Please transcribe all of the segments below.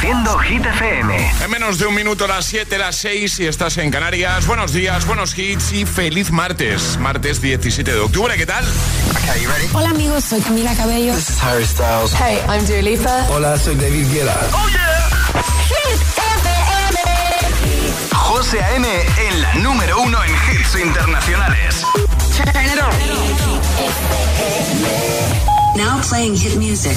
Reproduciendo Hit FM. En menos de un minuto, las 7, las 6, y estás en Canarias. Buenos días, buenos hits y feliz martes. Martes 17 de octubre, ¿qué tal? Hola amigos, soy Camila Cabello. This is Harry Styles. Hey, I'm Dua Lipa. Hola, soy David Guetta. ¡Oh, yeah! Hit FM. José A.M. en la número uno en hits internacionales. Now playing hit music.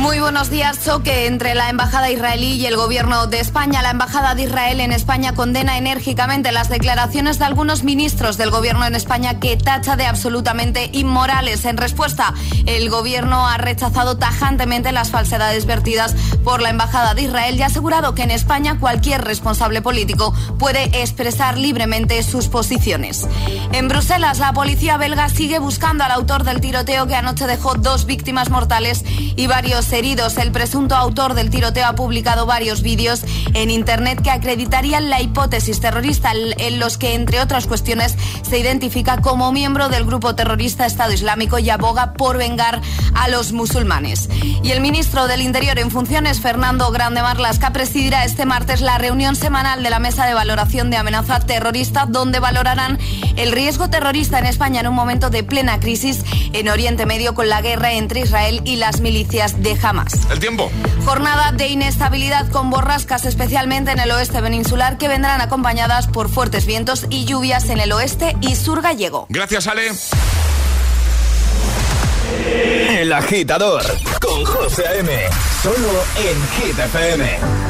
Muy buenos días. Choque entre la Embajada israelí y el Gobierno de España. La Embajada de Israel en España condena enérgicamente las declaraciones de algunos ministros del Gobierno en España que tacha de absolutamente inmorales. En respuesta, el Gobierno ha rechazado tajantemente las falsedades vertidas por la Embajada de Israel y ha asegurado que en España cualquier responsable político puede expresar libremente sus posiciones. En Bruselas, la policía belga sigue buscando al autor del tiroteo que anoche dejó dos víctimas mortales y varios heridos. El presunto autor del tiroteo ha publicado varios vídeos en Internet que acreditarían la hipótesis terrorista, en los que, entre otras cuestiones, se identifica como miembro del grupo terrorista Estado Islámico y aboga por vengar a los musulmanes. Y el ministro del Interior en funciones, Fernando Grande Marlasca, presidirá este martes la reunión semanal de la Mesa de Valoración de Amenaza Terrorista, donde valorarán el riesgo terrorista en España en un momento de plena crisis en Oriente Medio con la guerra entre Israel y las milicias de jamás. El tiempo. Jornada de inestabilidad con borrascas, especialmente en el oeste peninsular, que vendrán acompañadas por fuertes vientos y lluvias en el oeste y sur gallego. Gracias, Ale. El agitador con José M. Solo en Hit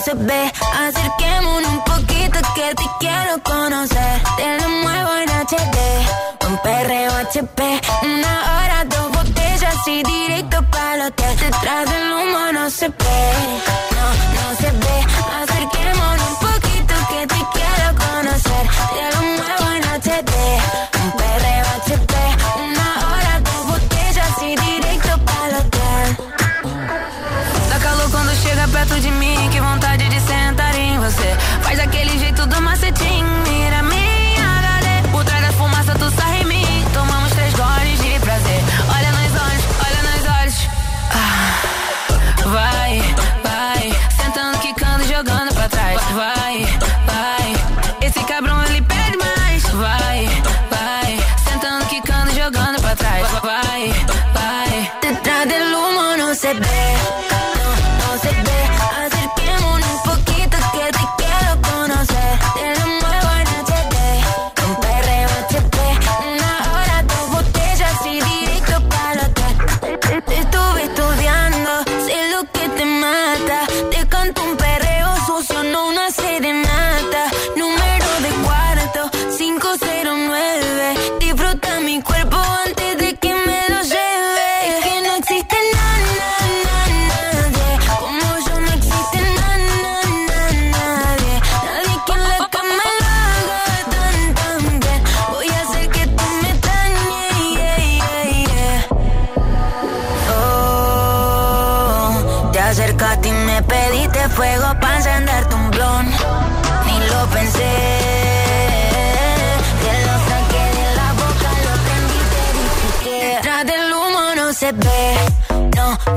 se ve. Acerquémonos un poquito que te quiero conocer. Te lo muevo en HD, un perreo HP. Una hora, dos botellas y directo para el hotel. Detrás del humo no se ve, no, no se ve. Acerquémonos un poquito que te quiero conocer. Te lo muevo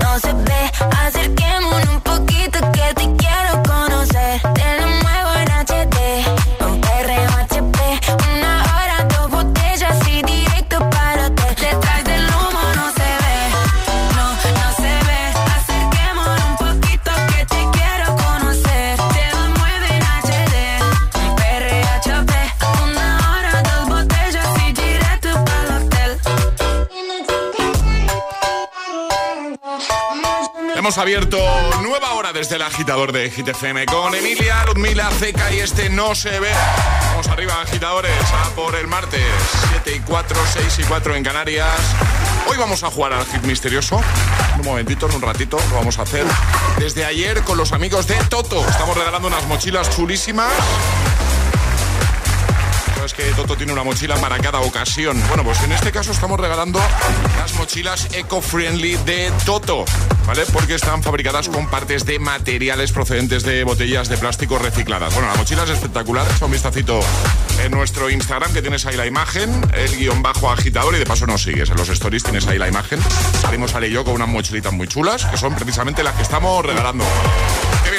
no, se ve. Abierto nueva hora desde el agitador de GTFM con Emilia, Ludmila, Zeca y este no se ve. Vamos arriba, agitadores, a por el martes 7 y 4, 6 y 4 en Canarias. Hoy vamos a jugar al hit misterioso. un momentito, en un ratito, lo vamos a hacer desde ayer con los amigos de Toto. Estamos regalando unas mochilas chulísimas es que Toto tiene una mochila para cada ocasión. Bueno, pues en este caso estamos regalando las mochilas eco-friendly de Toto, ¿vale? Porque están fabricadas con partes de materiales procedentes de botellas de plástico recicladas. Bueno, la mochila es espectacular, echa un vistacito en nuestro Instagram que tienes ahí la imagen, el guion bajo agitador y de paso nos sigues. En los stories tienes ahí la imagen. Salimos Ale y yo con unas mochilitas muy chulas que son precisamente las que estamos regalando.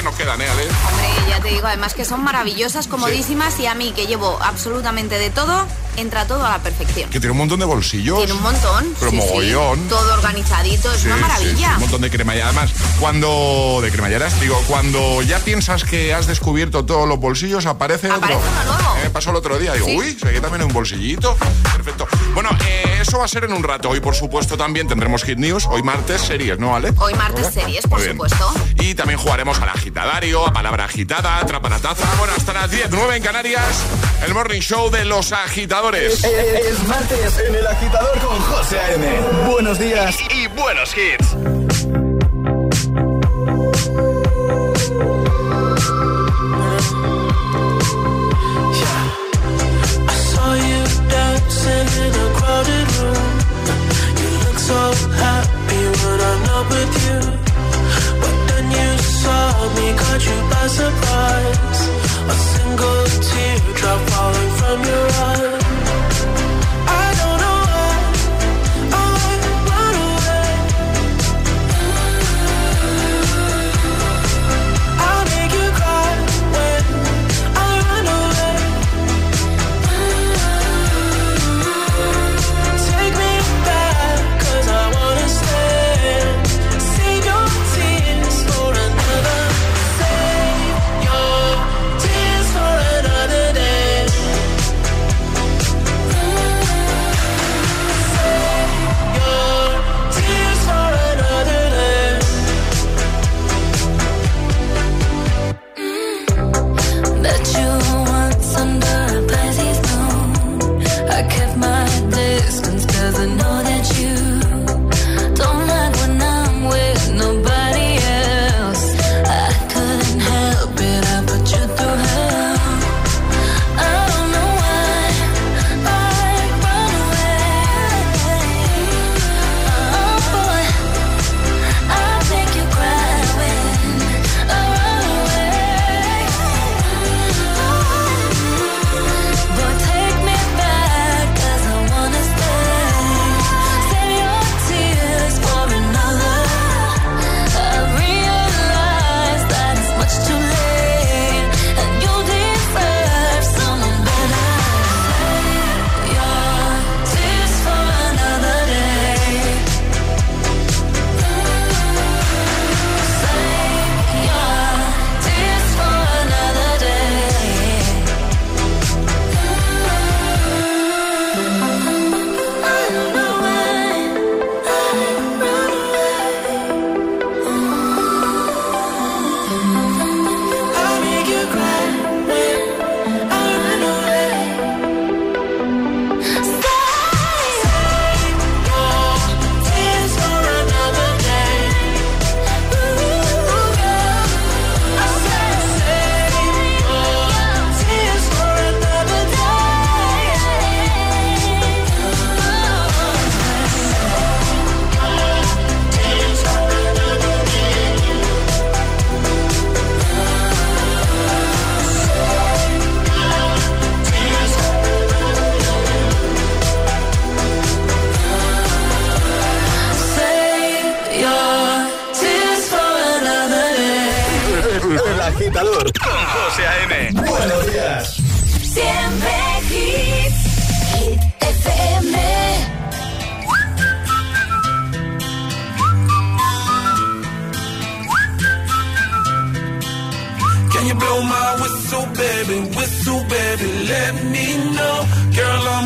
Nos quedan, ¿eh, Ale? Hombre, ya te digo, además que son maravillosas, comodísimas y a mí que llevo absolutamente de todo, entra todo a la perfección. Que tiene un montón de bolsillos. Tiene un montón. Pero mogollón. todo organizadito, es una maravilla. un montón de cremallera. Además, cuando. de cremalleras, digo, cuando ya piensas que has descubierto todos los bolsillos, aparece, aparece otro. Uno nuevo. Me pasó el otro día. Digo, uy, se también un bolsillito. Perfecto. Bueno, eh, eso va a ser en un rato. Hoy, por supuesto, también tendremos Hit News. Hoy martes, series, ¿no, Ale? Hoy martes, series, por supuesto. Y también jugaremos al agitadario, a palabra agitada, atrapa la taza. Bueno, hasta las 10, 9 en Canarias. El Morning Show de los agitadores. Es, martes en el agitador con José A.M. Buenos días y, buenos hits. in a crowded room. You look so happy when I'm not with you. But then you saw me, caught you by surprise. A single teardrop falling from your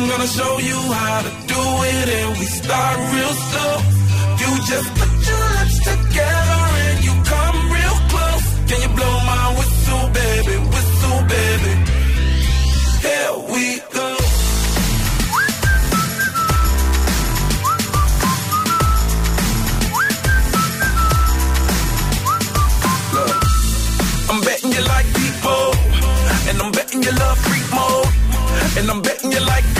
I'm gonna show you how to do it and we start real slow. You just put your lips together and you come real close. Can you blow my whistle, baby? Whistle, baby. Here we go. Look, I'm betting you like people, and I'm betting you love freak mode, and I'm betting you like.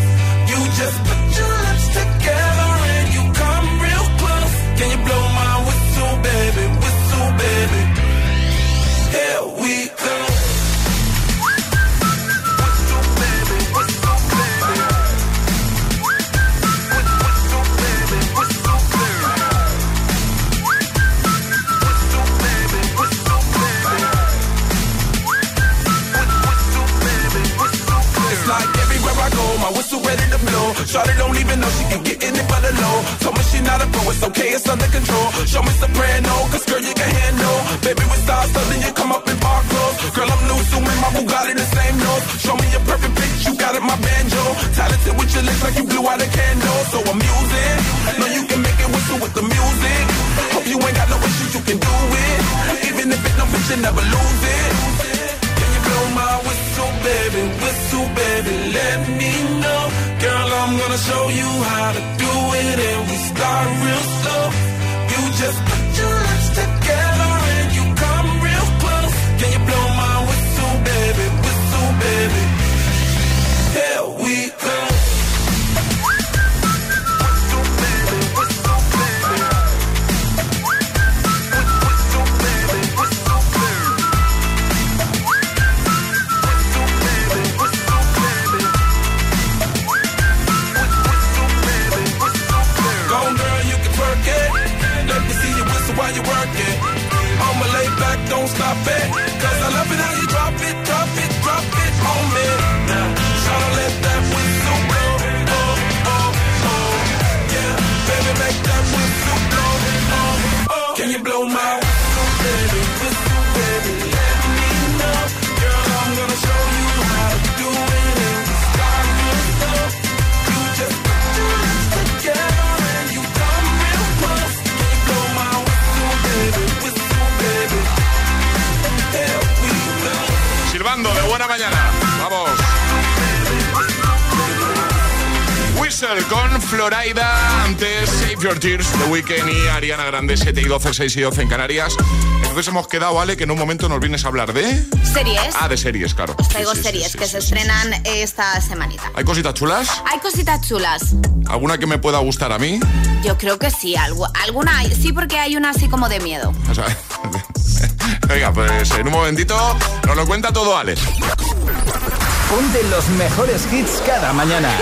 here we go. Shawty don't even know she can get in it but alone. Told me she not a pro, it's okay, it's under control. Show me soprano, cause girl, you can handle. Baby, we start something, you come up in bar clothes. Girl, I'm new, so my Bugatti the same nose. Show me your perfect bitch, you got it, my banjo. Talented with your lips like you blew out a candle. So I'm using, know you can make it whistle with the music. Hope you ain't got no issues, you can do it. Even if it don't fit, you never lose it. Can you blow my whistle, baby? Whistle, baby, let me know show you how to do it and we start real slow. You just Con Florida, antes Save Your Tears, The Weeknd y Ariana Grande, 7 y 12, 6 y 12 en Canarias. Entonces hemos quedado, Ale, que en un momento nos vienes a hablar de... Series. Ah, de series, claro. Os traigo series que se estrenan esta semanita. ¿Hay cositas chulas? Hay cositas chulas. ¿Alguna que me pueda gustar a mí? Yo creo que sí, algo, alguna. Sí, porque hay una así como de miedo. Venga, pues en un momentito nos lo cuenta todo Alex. Ponte los mejores hits cada mañana.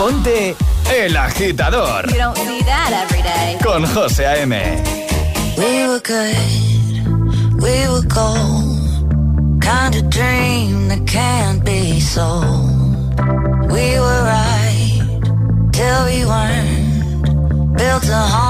Ponte El Agitador. You don't see that every day. Con José A.M. We were good, we were gold. Kind of dream that can't be sold. We were right till we weren't. Built a home.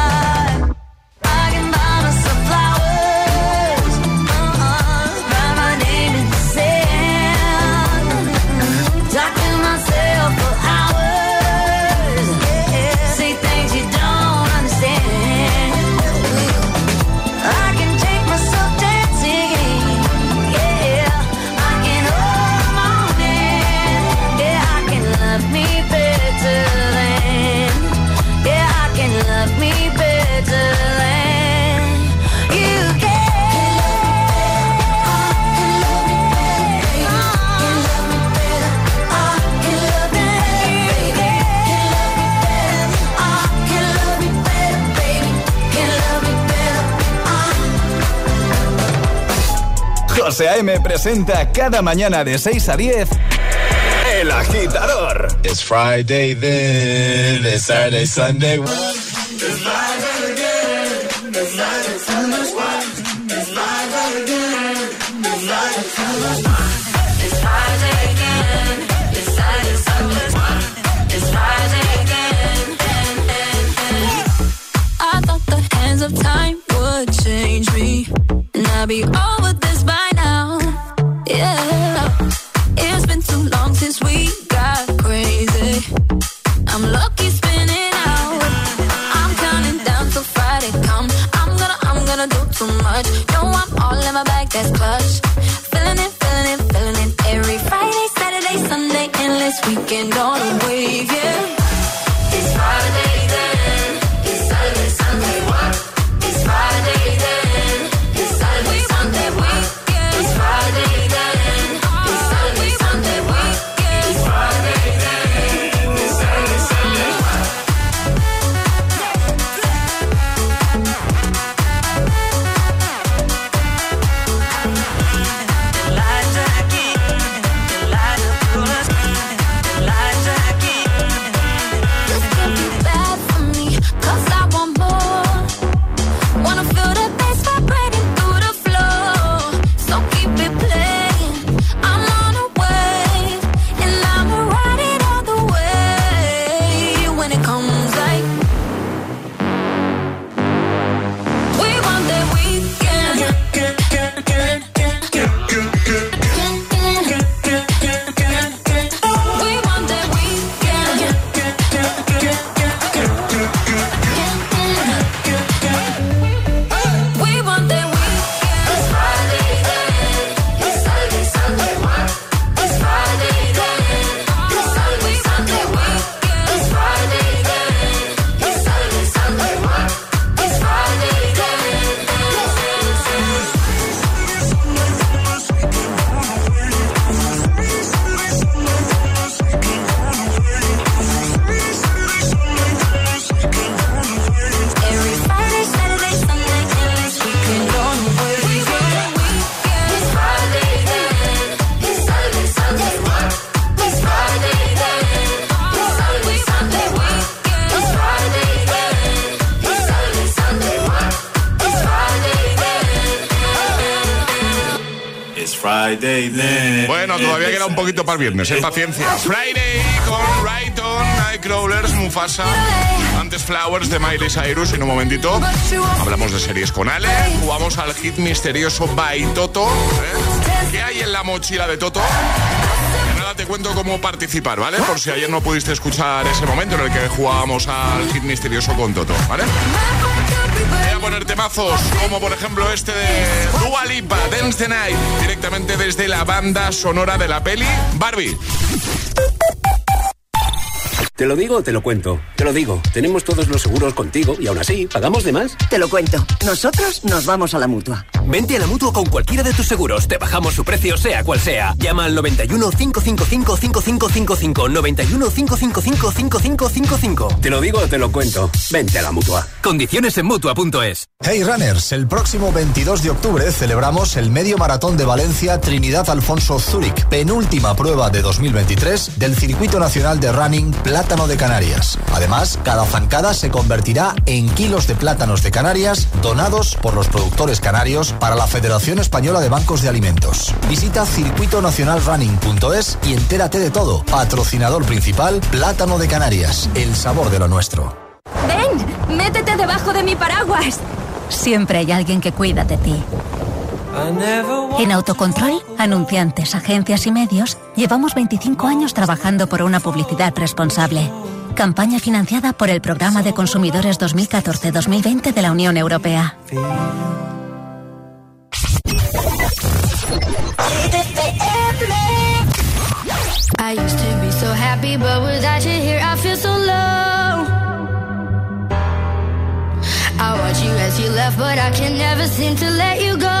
José A.M. presenta cada mañana de 6 a 10 El Agitador. It's Friday then, it's Saturday, Sunday. el viernes, ¿eh? Paciencia. Friday con Rayton, Nightcrawlers, Mufasa, antes Flowers de Miley Cyrus. En un momentito hablamos de series con Ale, jugamos al hit misterioso by Toto. ¿eh? ¿Qué hay en la mochila de Toto? te cuento cómo participar, ¿vale? Por si ayer no pudiste escuchar ese momento en el que jugábamos al hit misterioso con Toto, ¿vale? Voy a poner temazos como por ejemplo este de Dua Lipa, Dance the Night, directamente desde la banda sonora de la peli Barbie. ¿Te lo digo o te lo cuento? Te lo digo. Tenemos todos los seguros contigo y aún así, ¿pagamos de más? Te lo cuento. Nosotros nos vamos a la mutua. Vente a la mutua con cualquiera de tus seguros. Te bajamos su precio, sea cual sea. Llama al 91 555 5555. 91 555 5555. Te lo digo o te lo cuento. Vente a la mutua. Condiciones en mutua.es. Hey Runners, el próximo 22 de octubre celebramos el medio maratón de Valencia Trinidad Alfonso Zúrich, penúltima prueba de 2023 del Circuito Nacional de Running Plata de Canarias. Además, cada zancada se convertirá en kilos de plátanos de Canarias donados por los productores canarios para la Federación Española de Bancos de Alimentos. Visita circuitonacionalrunning.es y entérate de todo. Patrocinador principal, Plátano de Canarias, el sabor de lo nuestro. ¡Ven! ¡Métete debajo de mi paraguas! Siempre hay alguien que cuida de ti. En Autocontrol, anunciantes, agencias y medios, llevamos 25 años trabajando por una publicidad responsable. Campaña financiada por el Programa de Consumidores 2014-2020 de la Unión Europea. I used to be so happy, but without you here, I feel so low. I watch you as you left, but I can never seem to let you go.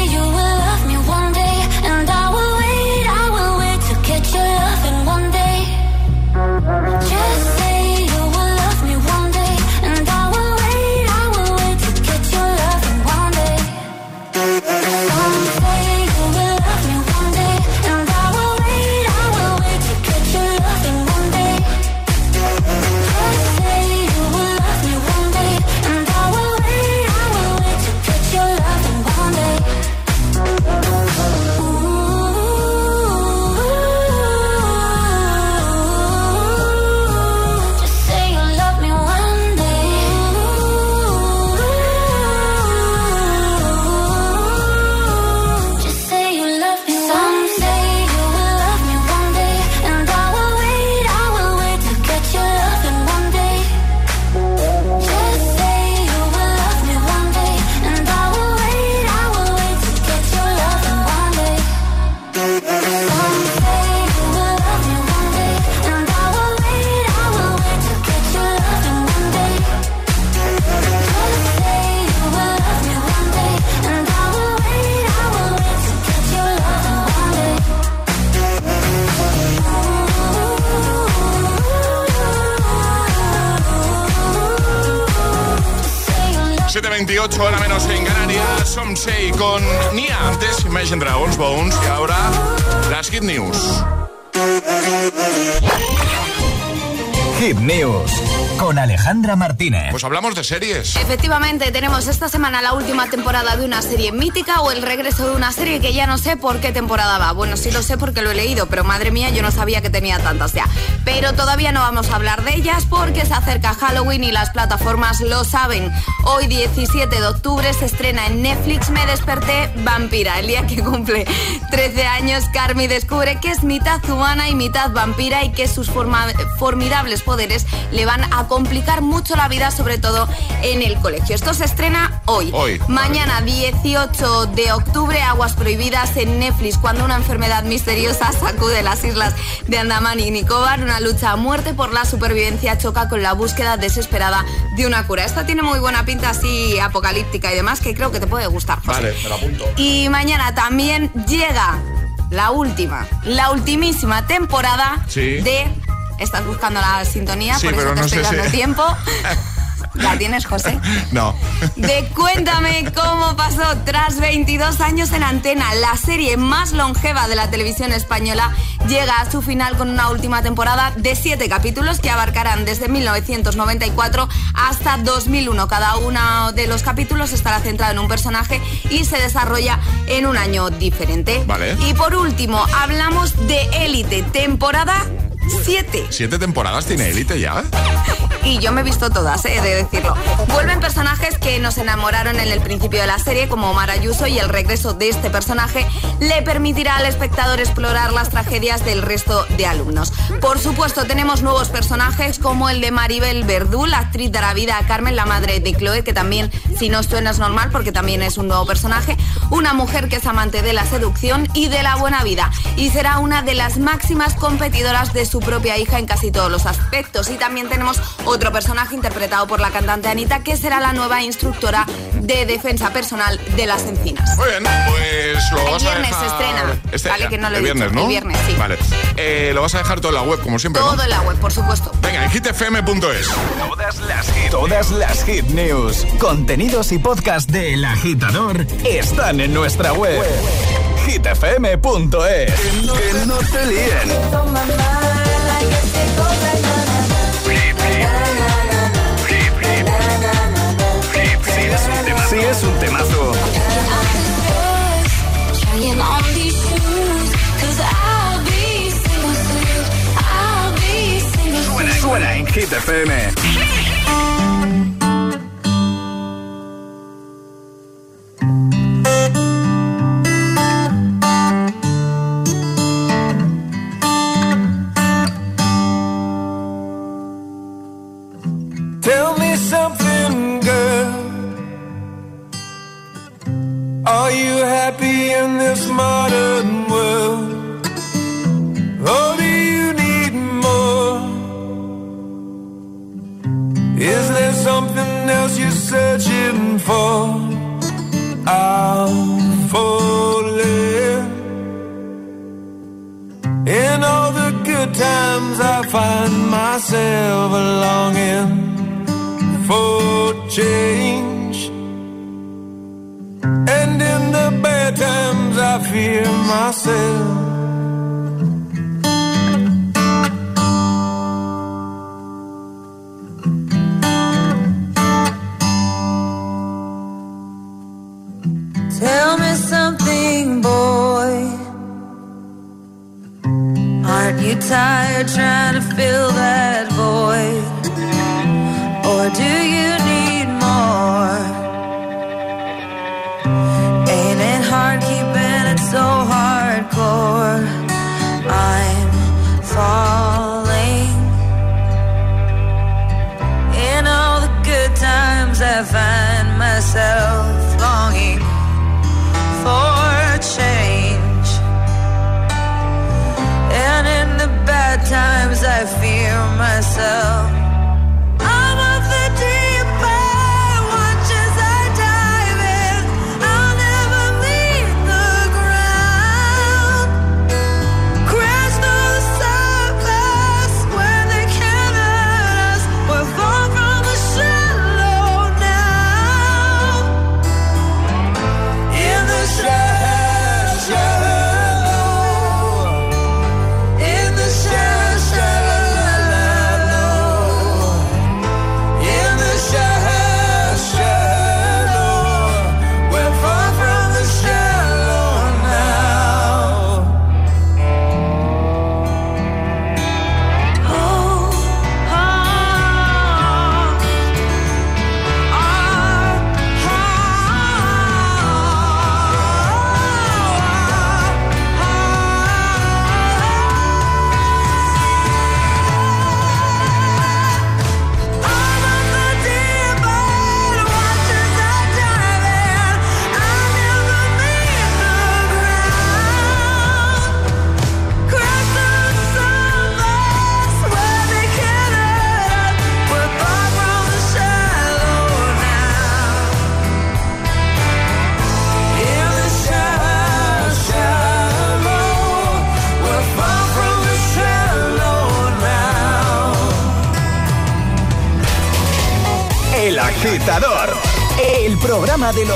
hablamos de series. Efectivamente, tenemos esta semana la última temporada de una serie mítica o el regreso de una serie que ya no sé por qué temporada va. Bueno, sí lo sé porque lo he leído, pero madre mía, yo no sabía que tenía tantas ya. Pero todavía no vamos a hablar de ellas porque se acerca Halloween y las plataformas lo saben. Hoy 17 de octubre se estrena en Netflix Me desperté vampira, el día que cumple 13 años Carmi descubre que es mitad humana y mitad vampira y que sus formidables poderes le van a complicar mucho la vida, sobre todo en el colegio. Esto se estrena hoy. hoy Mañana 18 de octubre, Aguas Prohibidas en Netflix, cuando una enfermedad misteriosa sacude las islas de Andaman y Nicobar, una lucha a muerte por la supervivencia choca con la búsqueda desesperada de una cura. Esta tiene muy buena pinta así apocalíptica y demás, que creo que te puede gustar. José. Vale, me lo apunto. Y mañana también llega la última, la ultimísima temporada Sí. de... Estás buscando la sintonía, Sí, por eso pero te no estoy si- dando tiempo. ¿La tienes, José? No. De Cuéntame cómo pasó tras 22 años en antena. La serie más longeva de la televisión española llega a su final con una última temporada de 7 capítulos que abarcarán desde 1994 hasta 2001. Cada uno de los capítulos estará centrado en un personaje y se desarrolla en un año diferente. Vale. Y por último, hablamos de Élite, temporada 7. ¿Siete temporadas tiene élite ya? Y yo me he visto todas, he de decirlo. Vuelven personajes que nos enamoraron en el principio de la serie, como Omar Ayuso, y el regreso de este personaje le permitirá al espectador explorar las tragedias del resto de alumnos. Por supuesto, tenemos nuevos personajes como el de Maribel Verdú, la actriz dará vida a Carmen, la madre de Chloe, que también, si no suena, es normal porque también es un nuevo personaje. Una mujer que es amante de la seducción y de la buena vida, y será una de las máximas competidoras de su propia hija en casi todos los aspectos. Y también tenemos otro personaje interpretado por la cantante Anita, que será la nueva instructora de defensa personal de las encinas. Muy bien, pues lo El vas a viernes dejar... se estrena. Vale, que no lo he el viernes, dicho. ¿no? El viernes, sí. Vale. Eh, lo vas a dejar todo en la web, como siempre, ¿no? Todo en la web, por supuesto. Venga, en hitfm.es. Todas las hit, todas las hit news, contenidos y podcast de El Agitador están en nuestra web. hitfm.es. Que no, que no te líen. Hit FM. feel myself.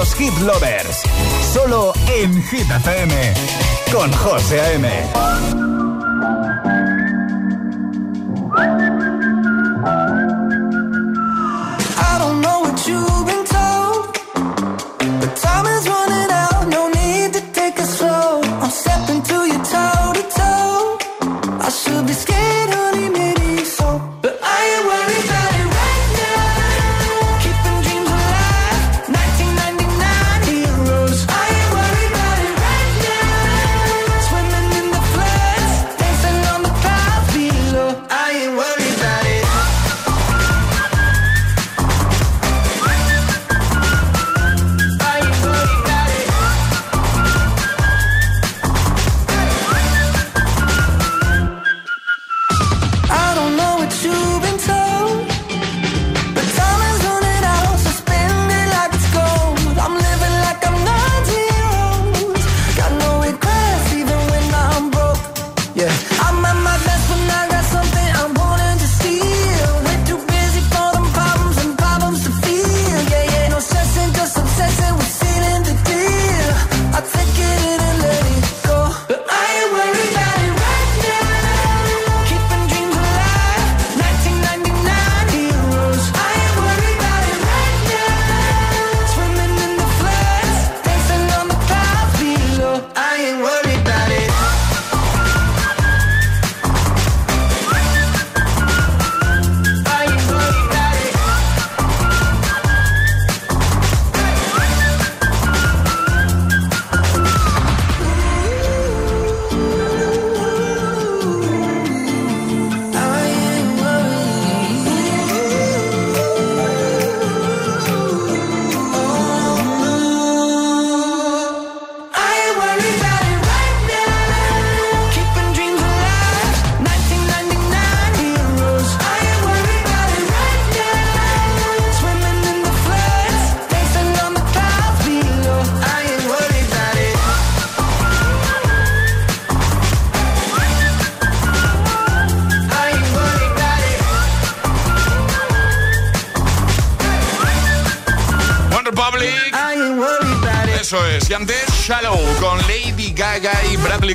Los hit lovers. Solo en Hit con José A.M.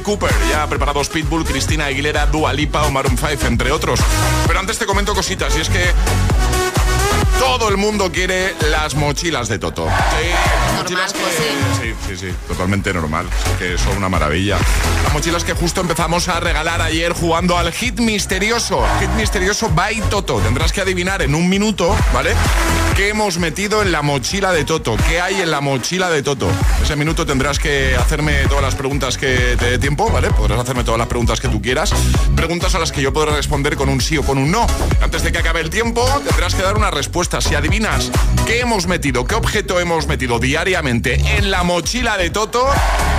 Cooper. Ya preparados Pitbull, Cristina Aguilera, Dua Lipa o Maroon 5, entre otros. Pero antes te comento cositas, y es que todo el mundo quiere las mochilas de Toto. Pues sí. sí. sí, totalmente normal. que son una maravilla. Las mochilas que justo empezamos a regalar ayer jugando al hit misterioso. Hit misterioso by Toto. Tendrás que adivinar en un minuto, ¿vale? ¿Qué hemos metido en la mochila de Toto? ¿Qué hay en la mochila de Toto? Ese minuto tendrás que hacerme todas las preguntas que te dé tiempo, ¿vale? Podrás hacerme todas las preguntas que tú quieras. Preguntas a las que yo podré responder con un sí o con un no. Antes de que acabe el tiempo, tendrás que dar una respuesta. Si adivinas qué hemos metido, qué objeto hemos metido en la mochila de Toto,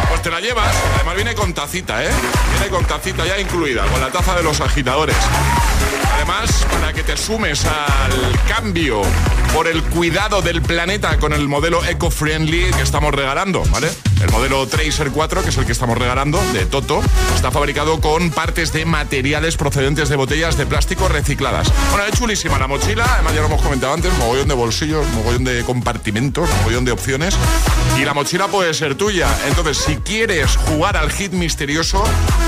pues te la llevas. Además viene con tacita, ¿eh? Viene con tacita ya incluida, con la taza de los agitadores. Además, para que te sumes al cambio por el cuidado del planeta con el modelo eco-friendly que estamos regalando, ¿vale? El modelo Tracer 4, que es el que estamos regalando, de Toto, está fabricado con partes de materiales procedentes de botellas de plástico recicladas. Bueno, es chulísima la mochila, además ya lo hemos comentado antes, mogollón de bolsillos, mogollón de compartimentos, mogollón de opciones. Y la mochila puede ser tuya. Entonces, si quieres jugar al hit misterioso,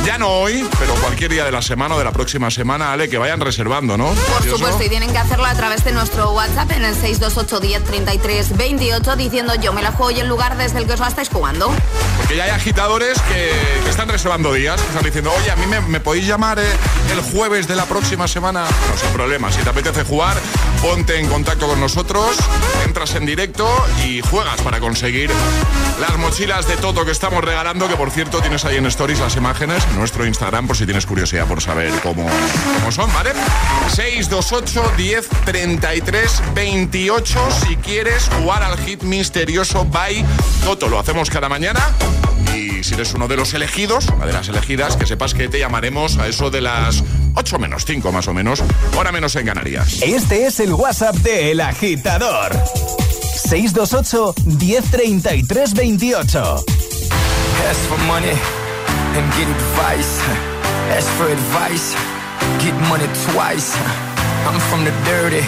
ya no hoy, pero cualquier día de la semana o de la próxima semana, Ale, que vayan reservando, ¿no? Por supuesto, y tienen que hacerlo a través de nuestro WhatsApp en el 628 10 33 28 diciendo yo me la juego y el lugar desde el que os la estáis jugando. Porque ya hay agitadores que, están reservando días, que están diciendo, oye, a mí me, podéis llamar eh, el jueves de la próxima semana. No, sin problema. Si te apetece jugar, ponte en contacto con nosotros, entras en directo y juegas para conseguir las mochilas de Toto que estamos regalando, que por cierto tienes ahí en Stories las imágenes, en nuestro Instagram, por si tienes curiosidad por saber cómo, cómo son, ¿vale? 628 10 33 28 si quieres jugar al hit misterioso by Toto. Lo hacemos cada mañana. Y si eres uno de los elegidos, una de las elegidas, que sepas que te llamaremos a eso de las 8 menos 5 más o menos, hora menos en Canarias. Este es el WhatsApp de El Agitador. 628 1033 28. Ask for money and get advice. Ask for advice, get money twice. I'm from the dirty,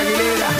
Aguilera.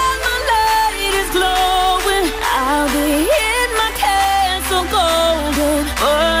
I'll be in my castle golden. But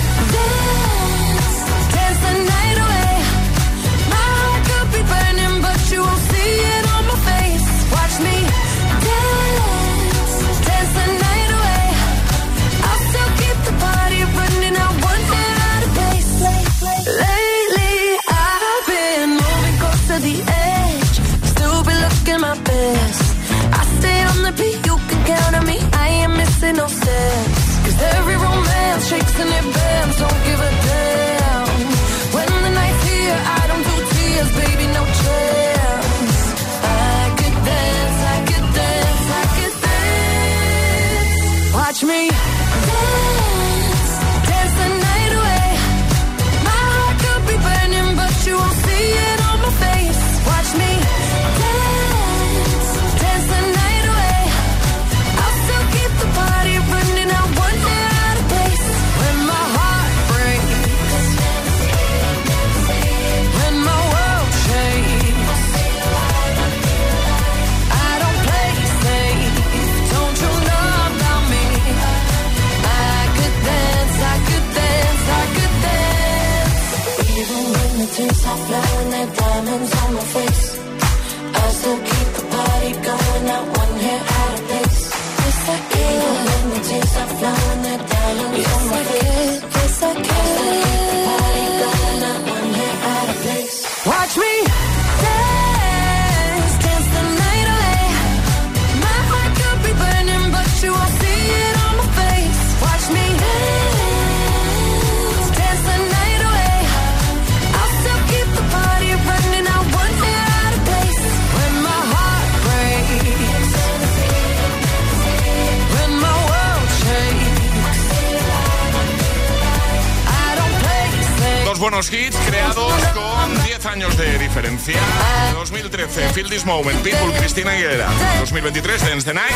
This Moment, Pitbull, Cristina Aguilera. 2023, Dance the Night.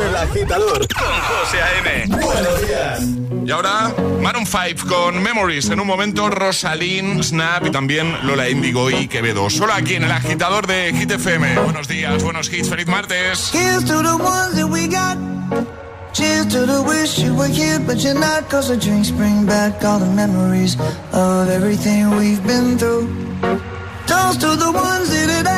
El agitador con José A.M. Buenos días. Y ahora, Maroon 5 con Memories. En un momento, Rosalind, Snap y también Lola Indigo y Quevedo. Solo aquí en el agitador de Hit FM. Buenos días, buenos hits, feliz martes. Here's to the ones that we got. Cheers to the wish you were here, but you're not. Cause the drinks bring back all the memories of everything we've been through. Toast to the ones here today.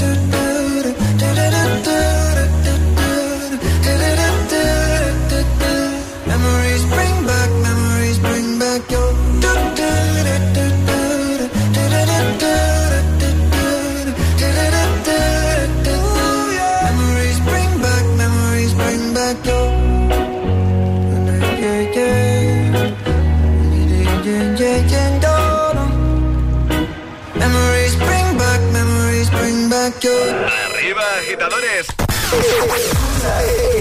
Agitadores.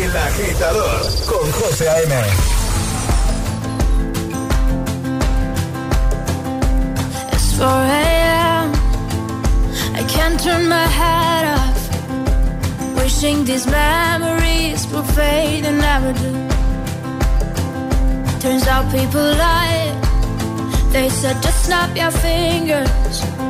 El agitador con José A.M. It's 4 a.m. I can't turn my head off. Wishing these memories will fade and never do. Turns out people lie. They said just snap your fingers.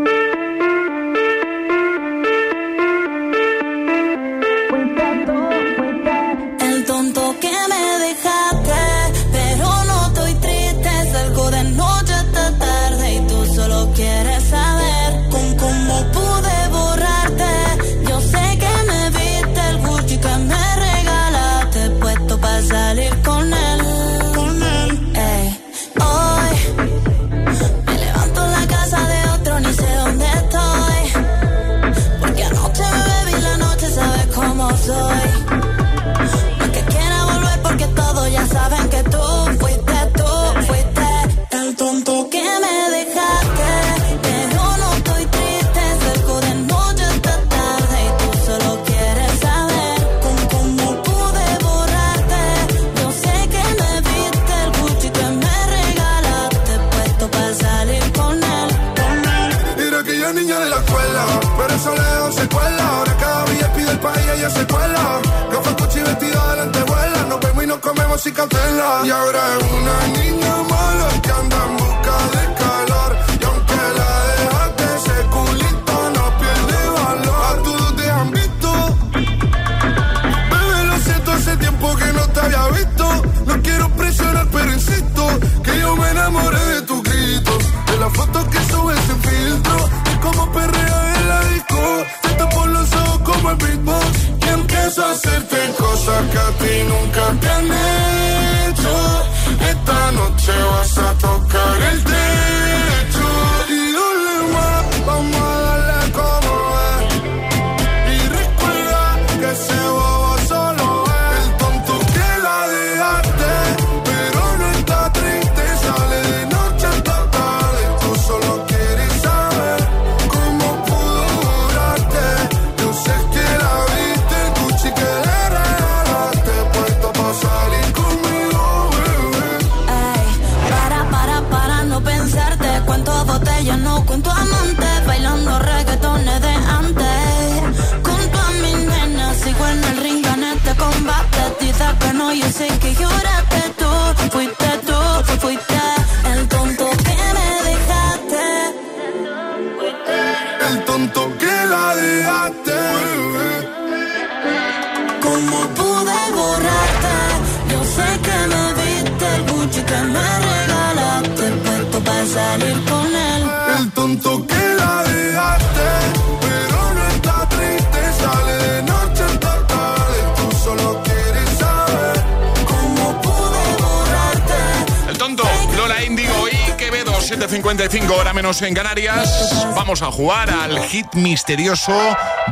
7.55, hora menos en Canarias. Vamos a jugar al hit misterioso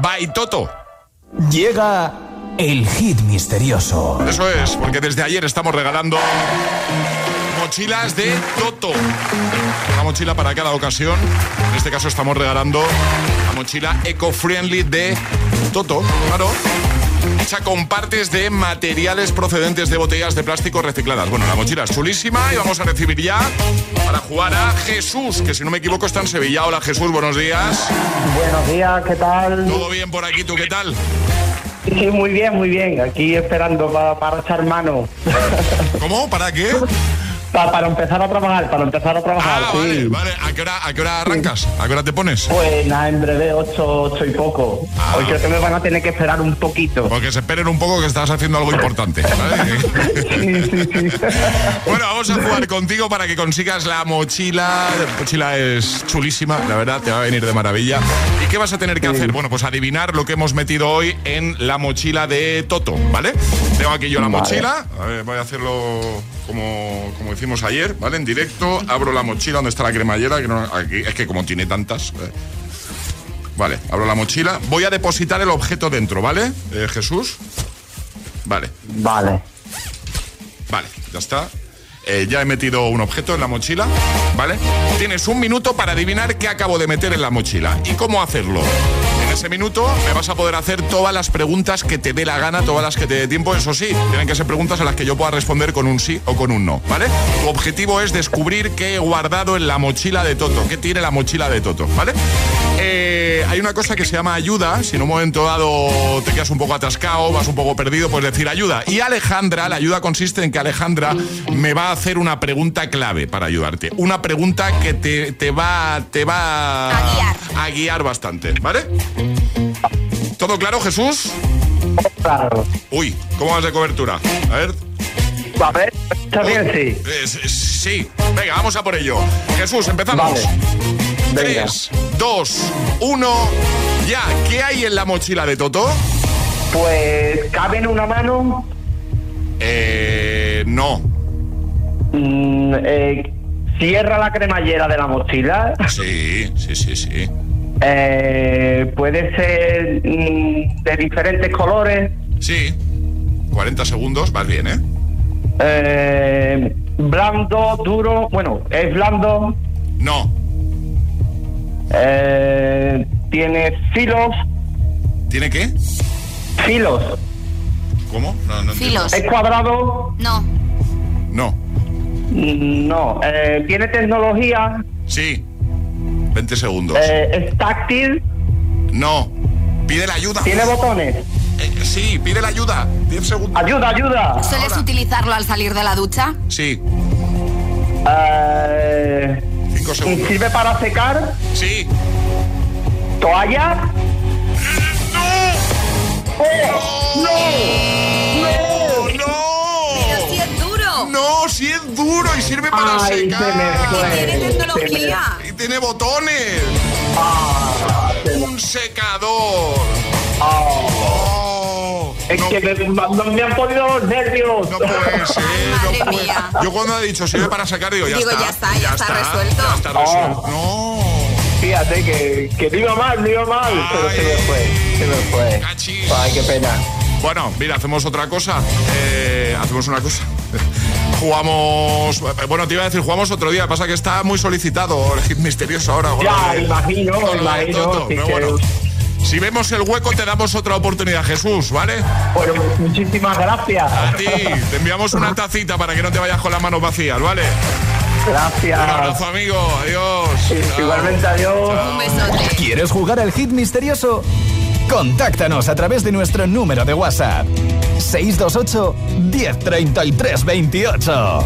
by Toto. Llega el hit misterioso. Eso es, porque desde ayer estamos regalando mochilas de Toto. Una mochila para cada ocasión. En este caso estamos regalando la mochila eco-friendly de Toto. Claro hecha con partes de materiales procedentes de botellas de plástico recicladas. Bueno, la mochila es chulísima y vamos a recibir ya para jugar a Jesús, que si no me equivoco está en Sevilla. Hola Jesús, buenos días. Buenos días, ¿qué tal? ¿Todo bien por aquí? ¿Tú qué tal? Sí, muy bien, muy bien. Aquí esperando para, para echar mano. ¿Cómo? ¿Para qué? Pa- para empezar a trabajar, para empezar a trabajar, Ah, sí. vale, vale. ¿A qué, hora, ¿A qué hora arrancas? ¿A qué hora te pones? Pues nada, en breve, ocho, ocho y poco. Ah. Hoy creo que me van a tener que esperar un poquito. Porque se esperen un poco que estás haciendo algo importante. ¿vale? bueno, vamos a jugar contigo para que consigas la mochila. La mochila es chulísima, la verdad, te va a venir de maravilla. ¿Y qué vas a tener que hacer? Bueno, pues adivinar lo que hemos metido hoy en la mochila de Toto, ¿vale? Tengo aquí yo la Vale. mochila. A ver, voy a hacerlo como, como hicimos ayer, ¿vale? En directo. Abro la mochila donde está la cremallera, que no- aquí, es que como tiene tantas. eh. Vale, abro la mochila. Voy a depositar el objeto dentro, ¿vale? Eh, Jesús. Vale. Vale. Vale, ya está. Eh, ya he metido un objeto en la mochila, ¿vale? Tienes un minuto para adivinar qué acabo de meter en la mochila y cómo hacerlo. En ese minuto me vas a poder hacer todas las preguntas que te dé la gana, todas las que te dé tiempo. Eso sí, tienen que ser preguntas a las que yo pueda responder con un sí o con un no, ¿vale? Tu objetivo es descubrir qué he guardado en la mochila de Toto, qué tiene la mochila de Toto, ¿vale? Eh, hay una cosa que se llama ayuda. Si en un momento dado te quedas un poco atascado, vas un poco perdido, puedes decir ayuda. Y Alejandra, la ayuda consiste en que Alejandra me va a hacer una pregunta clave para ayudarte. Una pregunta que te, te va, te va A guiar. a guiar bastante, ¿vale? ¿Todo claro, Jesús? Claro. Uy, ¿cómo vas de cobertura? A ver. A ver, está bien, sí. Es- sí, venga, vamos a por ello. Jesús, empezamos. Vale. Venga. 3, 2, 1, ya. ¿Qué hay en la mochila de Toto? Pues cabe en una mano. Eh, no. mm, eh, cierra la cremallera de la mochila. Sí, sí, sí, sí. Eh, puede ser mm, de diferentes colores. Sí. 40 segundos, vas bien, ¿eh? Eh, blando, duro. Bueno, es blando. No. Eh, tiene filos. ¿Tiene qué? Filos. ¿Cómo? No, no. Filos. Es cuadrado. No. No. No. Eh, tiene tecnología. Sí. 20 segundos. Eh, es táctil. No. Pide la ayuda. Tiene botones. Eh, sí, pide la ayuda. 10 segundos. Ayuda, ayuda. ¿Sueles utilizarlo al salir de la ducha? Sí. Eh, 5 segundos. ¿Sirve para secar? Sí. ¿Toalla? ¡No! ¡No! Pero si es duro. No, sí es duro y sirve para Ay, secar. se me fue. Tiene tecnología. Y tiene botones. Ah, se me- Un secador. ah. Oh, Es no, que me, no me han podido los nervios. no puede ser. no Madre puede- mía. Yo cuando ha dicho sirve para sacar, digo, ya Digo, está. ya está, ya está resuelto. Ya está resuelto. No. Fíjate que, que no iba mal, no iba mal, pero se me fue, se me fue. Cachis. Ay, qué pena. Bueno, mira, hacemos otra cosa. Eh, hacemos una cosa. jugamos. Bueno, te iba a decir, jugamos otro día. Pasa que está muy solicitado el hit misterioso ahora. Ya, imagino, imagino, Toto, sí pero que- bueno. Si vemos el hueco, te damos otra oportunidad, Jesús, ¿vale? Bueno, muchísimas gracias. A ti, te enviamos una tacita para que no te vayas con las manos vacías, ¿vale? Gracias. Un abrazo, amigo. Adiós. Igualmente, adiós. Un besote. ¿Quieres jugar al hit misterioso? Contáctanos a través de nuestro número de WhatsApp. 628 1033 28.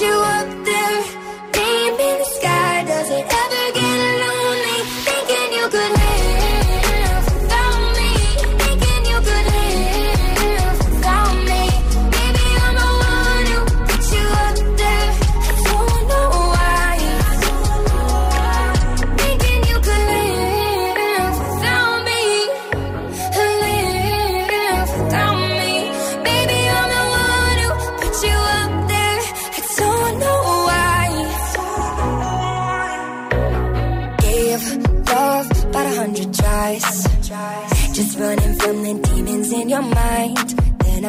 you up